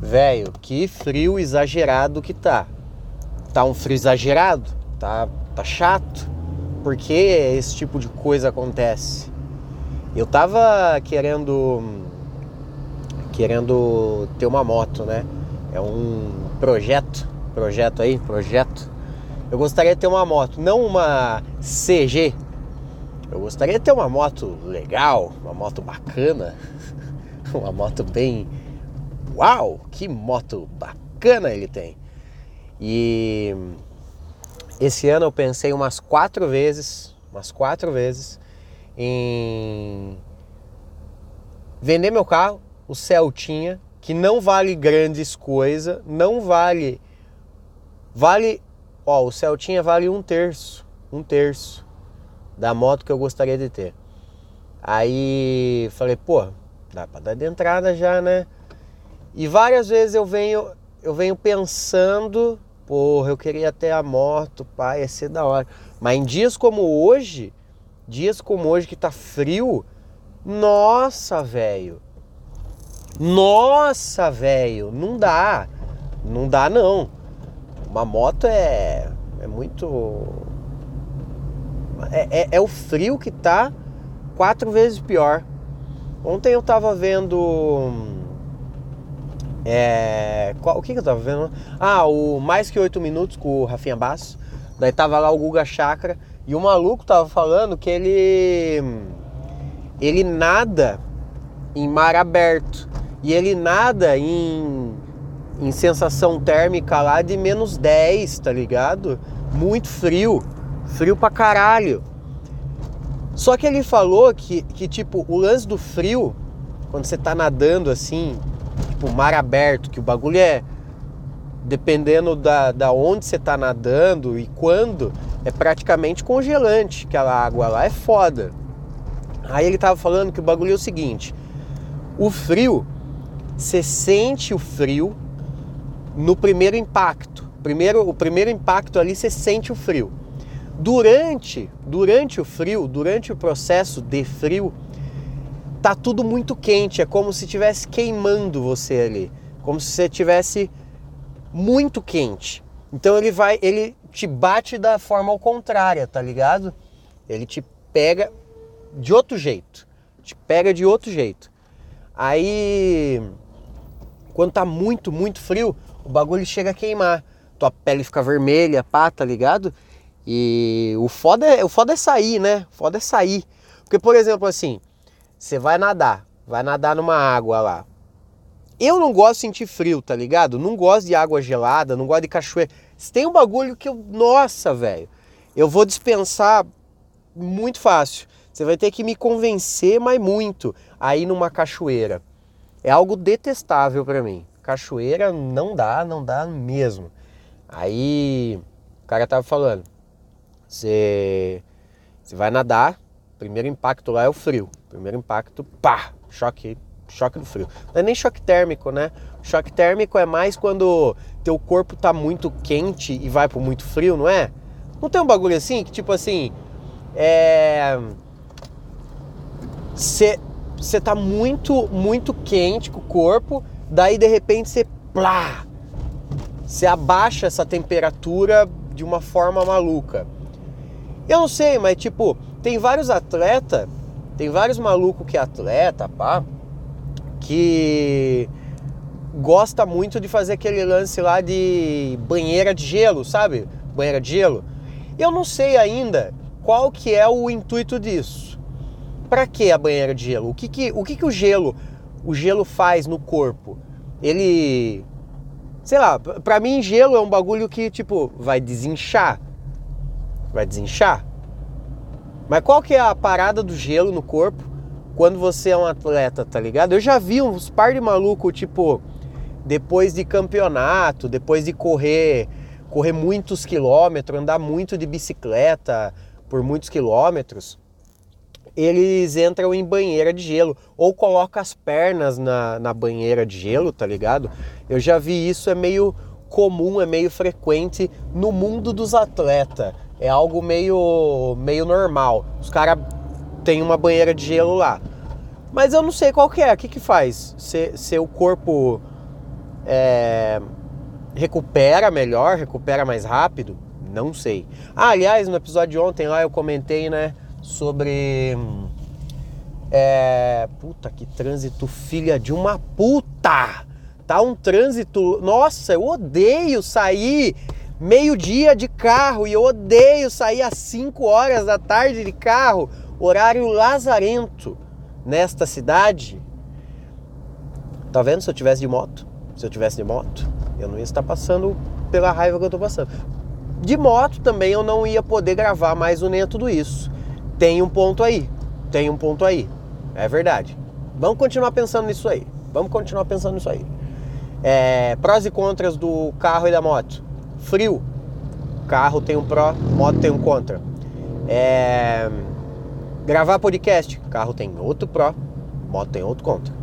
Velho, que frio exagerado que tá. Tá um frio exagerado? Tá, tá chato? Por que esse tipo de coisa acontece? Eu tava querendo querendo ter uma moto, né? É um projeto, projeto aí, projeto. Eu gostaria de ter uma moto, não uma CG. Eu gostaria de ter uma moto legal, uma moto bacana, uma moto bem uau, que moto bacana ele tem. E esse ano eu pensei umas quatro vezes, umas quatro vezes, em vender meu carro, o Celtinha, que não vale grandes coisas, não vale. Vale. Ó, o Celtinha vale um terço. Um terço da moto que eu gostaria de ter. Aí falei, pô, dá pra dar de entrada já, né? E várias vezes eu venho, eu venho pensando, porra, eu queria ter a moto, pai, ia ser da hora. Mas em dias como hoje, dias como hoje que tá frio, nossa, velho. Nossa, velho, não dá. Não dá não. Uma moto é é muito é, é, é o frio que tá quatro vezes pior. Ontem eu tava vendo é, qual, o que, que eu tava vendo? Ah, o Mais Que Oito Minutos com o Rafinha Basso. Daí tava lá o Guga Chakra. E o maluco tava falando que ele. Ele nada em mar aberto. E ele nada em, em sensação térmica lá de menos 10, tá ligado? Muito frio. Frio pra caralho. Só que ele falou que, que tipo, o lance do frio, quando você tá nadando assim, tipo mar aberto, que o bagulho é dependendo da, da onde você tá nadando e quando, é praticamente congelante. Aquela água lá é foda. Aí ele tava falando que o bagulho é o seguinte: o frio, você sente o frio no primeiro impacto. Primeiro, o primeiro impacto ali você sente o frio. Durante, durante o frio, durante o processo de frio, tá tudo muito quente, é como se estivesse queimando você ali, como se você tivesse muito quente. Então ele vai, ele te bate da forma ao contrária, tá ligado? Ele te pega de outro jeito, te pega de outro jeito. Aí quando tá muito, muito frio, o bagulho chega a queimar. Tua pele fica vermelha, pá, tá ligado? E o foda é, o foda é sair, né? O foda é sair. Porque, por exemplo, assim, você vai nadar, vai nadar numa água lá. Eu não gosto de sentir frio, tá ligado? Não gosto de água gelada, não gosto de cachoeira. Se tem um bagulho que eu. Nossa, velho. Eu vou dispensar muito fácil. Você vai ter que me convencer, mas muito, aí numa cachoeira. É algo detestável para mim. Cachoeira não dá, não dá mesmo. Aí o cara tava falando: você, você vai nadar, primeiro impacto lá é o frio. Primeiro impacto, pá, choque, choque do frio. Não é nem choque térmico, né? Choque térmico é mais quando teu corpo tá muito quente e vai pro muito frio, não é? Não tem um bagulho assim que tipo assim, é você tá muito muito quente com o corpo, daí de repente você plá, você abaixa essa temperatura de uma forma maluca. Eu não sei, mas tipo, tem vários atletas tem vários malucos que é atleta, pá, que gosta muito de fazer aquele lance lá de banheira de gelo, sabe? Banheira de gelo. Eu não sei ainda qual que é o intuito disso. Para que a banheira de gelo? O que que o, que que o gelo o gelo faz no corpo? Ele sei lá, para mim gelo é um bagulho que tipo vai desinchar. Vai desinchar? Mas qual que é a parada do gelo no corpo quando você é um atleta, tá ligado? Eu já vi uns par de maluco, tipo, depois de campeonato, depois de correr, correr muitos quilômetros, andar muito de bicicleta por muitos quilômetros, eles entram em banheira de gelo ou colocam as pernas na, na banheira de gelo, tá ligado? Eu já vi isso, é meio comum, é meio frequente no mundo dos atletas é algo meio, meio normal. Os caras têm uma banheira de gelo lá. Mas eu não sei qual que é, o que que faz? Se, se o corpo é, recupera melhor, recupera mais rápido? Não sei. Ah, aliás, no episódio de ontem lá eu comentei, né, sobre. É, puta, que trânsito, filha de uma puta! Tá um trânsito. Nossa, eu odeio sair meio-dia de carro e eu odeio sair às 5 horas da tarde de carro, horário lazarento nesta cidade. Tá vendo? Se eu tivesse de moto, se eu tivesse de moto, eu não ia estar passando pela raiva que eu tô passando. De moto também eu não ia poder gravar mais o Nem Tudo Isso. Tem um ponto aí, tem um ponto aí. É verdade. Vamos continuar pensando nisso aí. Vamos continuar pensando nisso aí. É, prós e contras do carro e da moto. Frio. Carro tem um pró, moto tem um contra. É, gravar podcast. Carro tem outro pró, moto tem outro contra.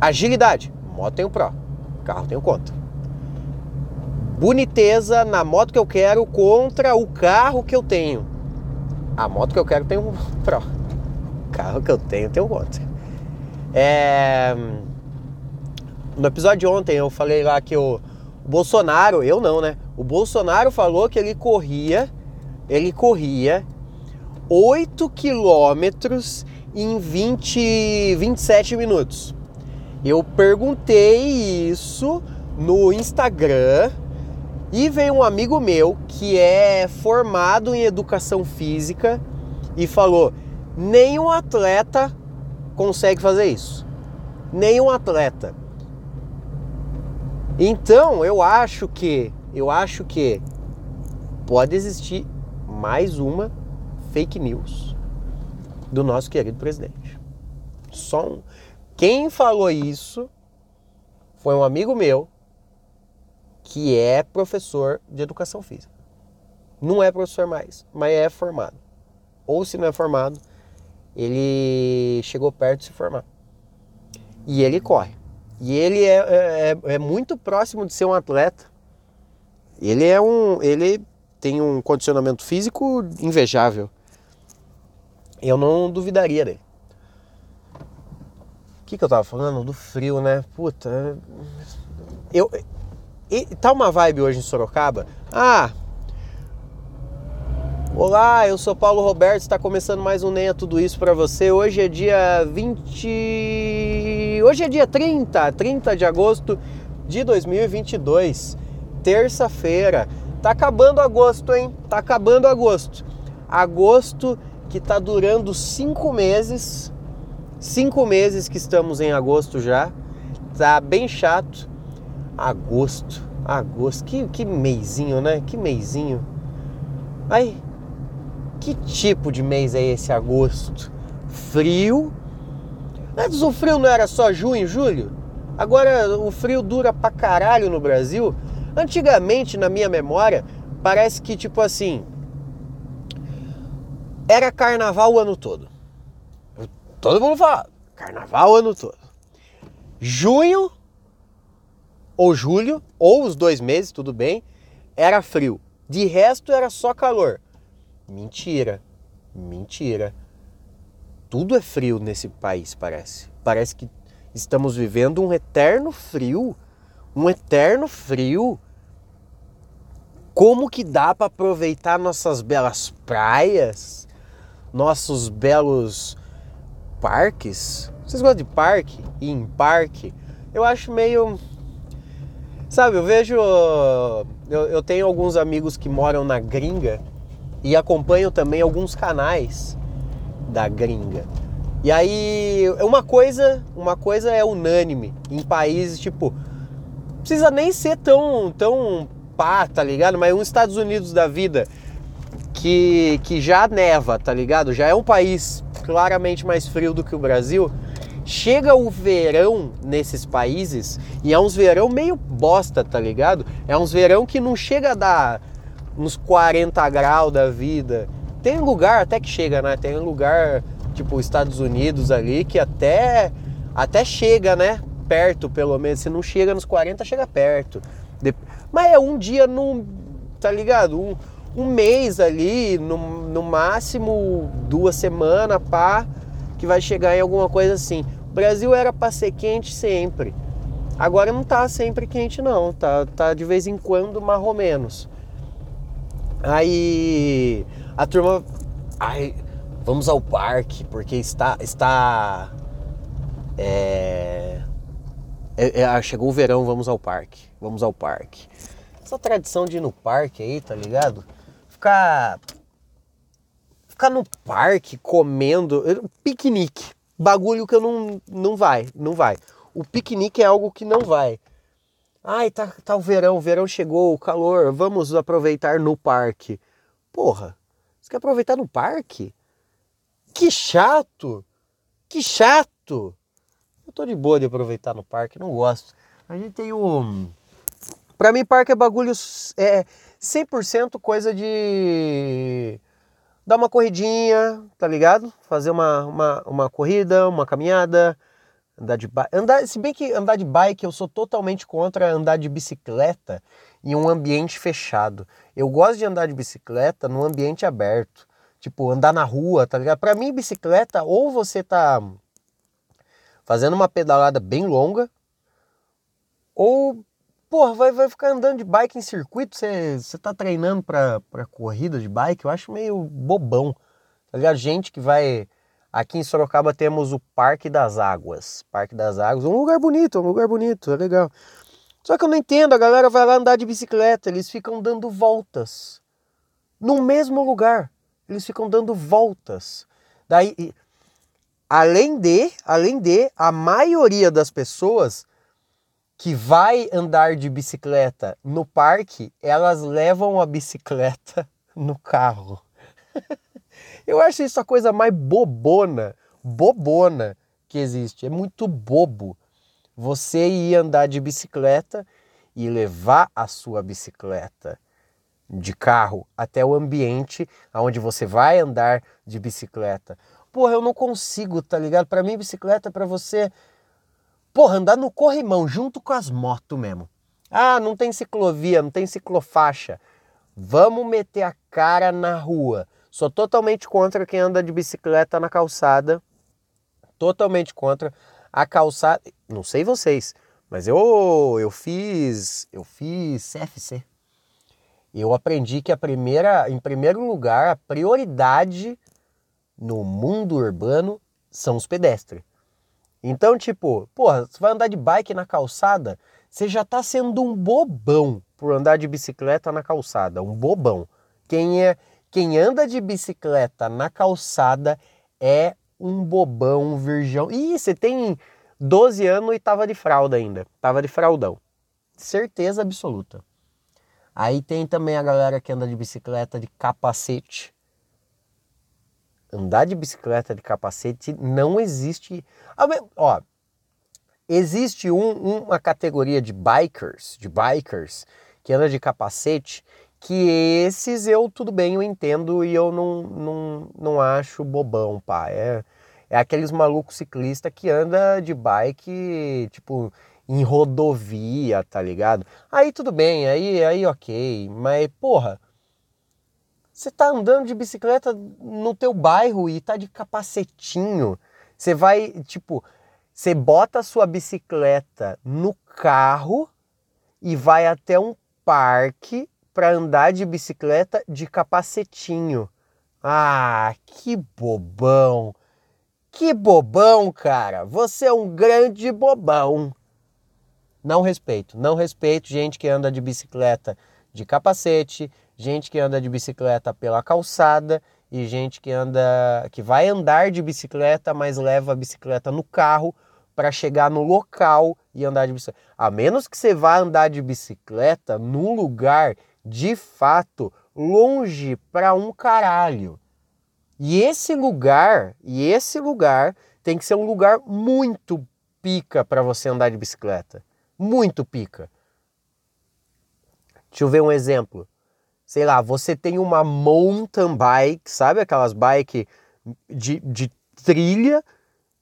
Agilidade. Moto tem um pró, carro tem um contra. Boniteza na moto que eu quero contra o carro que eu tenho. A moto que eu quero tem um pró. O carro que eu tenho tem um contra. É... No episódio de ontem eu falei lá que o Bolsonaro, eu não, né? O Bolsonaro falou que ele corria, ele corria 8 quilômetros em 20, 27 minutos. Eu perguntei isso no Instagram e veio um amigo meu que é formado em educação física e falou: nenhum atleta consegue fazer isso. Nenhum atleta. Então, eu acho que, eu acho que pode existir mais uma fake news do nosso querido presidente. Só um. Quem falou isso foi um amigo meu que é professor de educação física. Não é professor mais, mas é formado. Ou se não é formado, ele chegou perto de se formar. E ele corre. E ele é, é, é, é muito próximo de ser um atleta. Ele é um. Ele tem um condicionamento físico invejável. Eu não duvidaria dele. O que, que eu tava falando? Do frio, né? Puta. Eu. E, tá uma vibe hoje em Sorocaba. Ah, Olá, eu sou Paulo Roberto, está começando mais um Nem Tudo Isso para você. Hoje é dia 20. Hoje é dia 30, 30 de agosto de 2022, terça-feira. Tá acabando agosto, hein? Tá acabando agosto. Agosto que tá durando cinco meses. Cinco meses que estamos em agosto já. Tá bem chato. Agosto, agosto, que, que meizinho, né? Que meizinho. Aí, que tipo de mês é esse agosto? Frio. Antes o frio não era só junho, julho? Agora o frio dura pra caralho no Brasil. Antigamente, na minha memória, parece que tipo assim. Era carnaval o ano todo. Todo mundo fala, carnaval o ano todo. Junho ou julho, ou os dois meses, tudo bem, era frio. De resto era só calor. Mentira. Mentira. Tudo é frio nesse país, parece. Parece que estamos vivendo um eterno frio. Um eterno frio. Como que dá para aproveitar nossas belas praias, nossos belos parques? Vocês gostam de parque? Ir em parque? Eu acho meio. Sabe, eu vejo. Eu, eu tenho alguns amigos que moram na gringa e acompanho também alguns canais da gringa. E aí, uma coisa, uma coisa é unânime em países tipo precisa nem ser tão tão pá, tá ligado? Mas uns Estados Unidos da vida que que já neva, tá ligado? Já é um país claramente mais frio do que o Brasil. Chega o verão nesses países e é uns verão meio bosta, tá ligado? É uns verão que não chega a dar uns 40 graus da vida. Tem lugar até que chega, né? Tem lugar tipo Estados Unidos ali que até até chega, né? Perto, pelo menos. Se não chega nos 40, chega perto. Mas é um dia no. Tá ligado? Um, um mês ali, no, no máximo duas semanas, pá, que vai chegar em alguma coisa assim. O Brasil era para ser quente sempre. Agora não tá sempre quente não, tá, tá de vez em quando menos. Aí a turma, ai, vamos ao parque porque está está é, é, é, chegou o verão, vamos ao parque, vamos ao parque. Essa tradição de ir no parque aí, tá ligado? Ficar ficar no parque comendo, piquenique, bagulho que eu não não vai, não vai. O piquenique é algo que não vai. Ai, tá, tá o verão, o verão chegou, o calor, vamos aproveitar no parque. Porra, você quer aproveitar no parque? Que chato! Que chato! Eu tô de boa de aproveitar no parque, não gosto. A gente tem o. Pra mim, parque é bagulho. É 100% coisa de. Dar uma corridinha, tá ligado? Fazer uma, uma, uma corrida, uma caminhada, andar de bike. Andar, se bem que andar de bike eu sou totalmente contra andar de bicicleta em um ambiente fechado. Eu gosto de andar de bicicleta num ambiente aberto. Tipo, andar na rua, tá ligado? Pra mim, bicicleta, ou você tá fazendo uma pedalada bem longa, ou, porra, vai, vai ficar andando de bike em circuito, você, você tá treinando pra, pra corrida de bike, eu acho meio bobão, tá ligado? Gente que vai Aqui em Sorocaba temos o Parque das Águas. Parque das Águas, um lugar bonito, um lugar bonito, é legal. Só que eu não entendo, a galera vai lá andar de bicicleta, eles ficam dando voltas. No mesmo lugar. Eles ficam dando voltas. Daí, além de, além de, a maioria das pessoas que vai andar de bicicleta no parque, elas levam a bicicleta no carro. Eu acho isso a coisa mais bobona, bobona que existe. É muito bobo você ir andar de bicicleta e levar a sua bicicleta de carro até o ambiente aonde você vai andar de bicicleta. Porra, eu não consigo, tá ligado? Para mim, bicicleta é para você, porra, andar no corrimão junto com as motos mesmo. Ah, não tem ciclovia, não tem ciclofaixa. Vamos meter a cara na rua. Sou totalmente contra quem anda de bicicleta na calçada. Totalmente contra a calçada. Não sei vocês, mas eu eu fiz eu fiz CFC. Eu aprendi que a primeira, em primeiro lugar, a prioridade no mundo urbano são os pedestres. Então, tipo, porra, você vai andar de bike na calçada, você já tá sendo um bobão por andar de bicicleta na calçada, um bobão. Quem é quem anda de bicicleta na calçada é um bobão, um virgão. Ih, você tem 12 anos e tava de fralda ainda. Tava de fraldão. Certeza absoluta. Aí tem também a galera que anda de bicicleta de capacete. Andar de bicicleta de capacete não existe. Ó, existe um, uma categoria de bikers, de bikers que anda de capacete que esses eu, tudo bem, eu entendo e eu não, não, não acho bobão, pá. É, é aqueles malucos ciclistas que anda de bike, tipo, em rodovia, tá ligado? Aí tudo bem, aí, aí ok, mas porra, você tá andando de bicicleta no teu bairro e tá de capacetinho, você vai, tipo, você bota a sua bicicleta no carro e vai até um parque para andar de bicicleta de capacetinho. Ah, que bobão! Que bobão, cara! Você é um grande bobão. Não respeito, não respeito gente que anda de bicicleta de capacete, gente que anda de bicicleta pela calçada e gente que anda que vai andar de bicicleta, mas leva a bicicleta no carro para chegar no local e andar de bicicleta. A menos que você vá andar de bicicleta num lugar de fato longe para um caralho. E esse lugar, e esse lugar tem que ser um lugar muito pica para você andar de bicicleta. Muito pica. Deixa eu ver um exemplo. Sei lá, você tem uma mountain bike, sabe aquelas bike de, de trilha,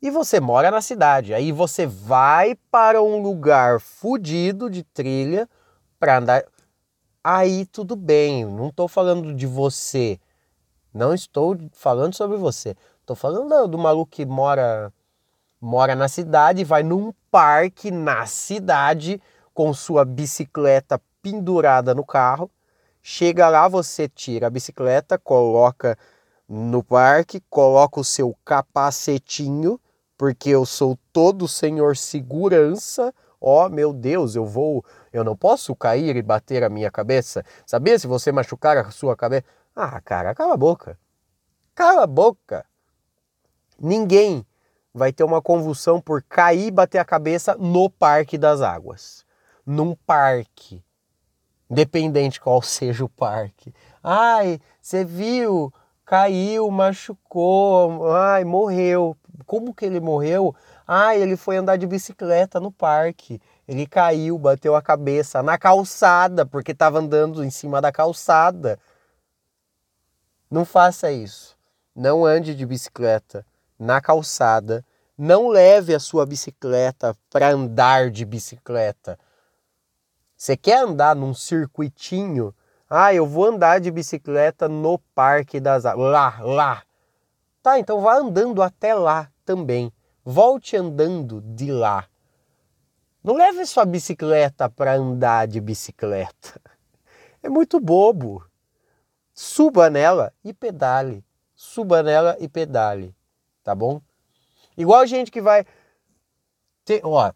e você mora na cidade. Aí você vai para um lugar fudido de trilha para andar aí tudo bem. Não estou falando de você. Não estou falando sobre você. Estou falando do, maluco que mora mora na cidade, vai num parque na cidade com sua bicicleta pendurada no carro. Chega lá, você tira a bicicleta, coloca no parque, coloca o seu capacetinho, porque eu sou todo senhor segurança. Ó, oh, meu Deus, eu vou, eu não posso cair e bater a minha cabeça. Sabia se você machucar a sua cabeça? Ah, cara, cala a boca. Cala a boca. Ninguém vai ter uma convulsão por cair e bater a cabeça no Parque das Águas. Num parque. Independente qual seja o parque. Ai, você viu? Caiu, machucou, ai, morreu. Como que ele morreu? Ai, ele foi andar de bicicleta no parque. Ele caiu, bateu a cabeça na calçada, porque estava andando em cima da calçada. Não faça isso. Não ande de bicicleta na calçada. Não leve a sua bicicleta para andar de bicicleta. Você quer andar num circuitinho? Ah, eu vou andar de bicicleta no Parque das. Lá, lá. Tá, então vá andando até lá também. Volte andando de lá. Não leve sua bicicleta para andar de bicicleta. É muito bobo. Suba nela e pedale. Suba nela e pedale tá bom? Igual gente que vai. Ter, ó,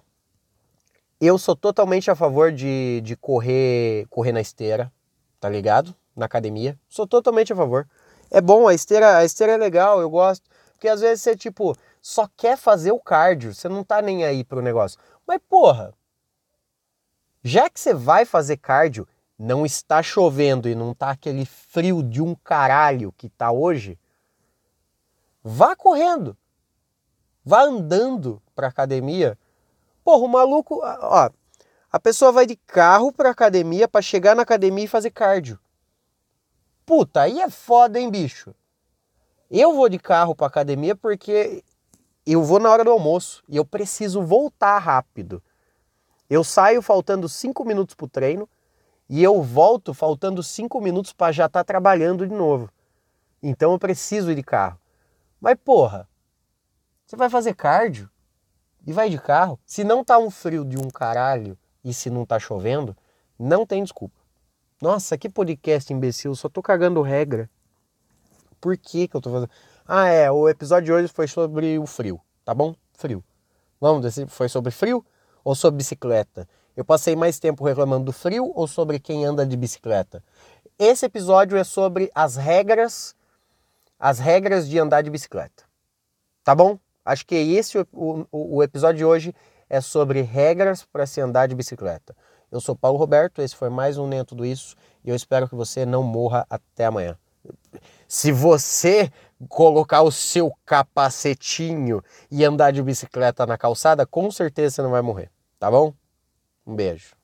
eu sou totalmente a favor de, de correr, correr na esteira, tá ligado? Na academia. Sou totalmente a favor. É bom, a esteira, a esteira é legal, eu gosto. Porque às vezes você, tipo, só quer fazer o cardio, você não tá nem aí pro negócio. Mas, porra, já que você vai fazer cardio, não está chovendo e não tá aquele frio de um caralho que tá hoje, Vá correndo. Vá andando para academia. Porra, o maluco, ó, a pessoa vai de carro para academia para chegar na academia e fazer cardio. Puta, aí é foda, hein, bicho? Eu vou de carro para academia porque eu vou na hora do almoço e eu preciso voltar rápido. Eu saio faltando cinco minutos para o treino e eu volto faltando cinco minutos para já estar tá trabalhando de novo. Então eu preciso ir de carro. Mas porra, você vai fazer cardio e vai de carro. Se não tá um frio de um caralho e se não tá chovendo, não tem desculpa. Nossa, que podcast imbecil, só tô cagando regra. Por que que eu tô fazendo? Ah, é, o episódio de hoje foi sobre o frio, tá bom? Frio. Vamos decidir, foi sobre frio ou sobre bicicleta? Eu passei mais tempo reclamando do frio ou sobre quem anda de bicicleta? Esse episódio é sobre as regras as regras de andar de bicicleta. Tá bom? Acho que esse o, o, o episódio de hoje é sobre regras para se andar de bicicleta. Eu sou Paulo Roberto, esse foi mais um Nem Tudo Isso e eu espero que você não morra até amanhã. Se você colocar o seu capacetinho e andar de bicicleta na calçada, com certeza você não vai morrer, tá bom? Um beijo.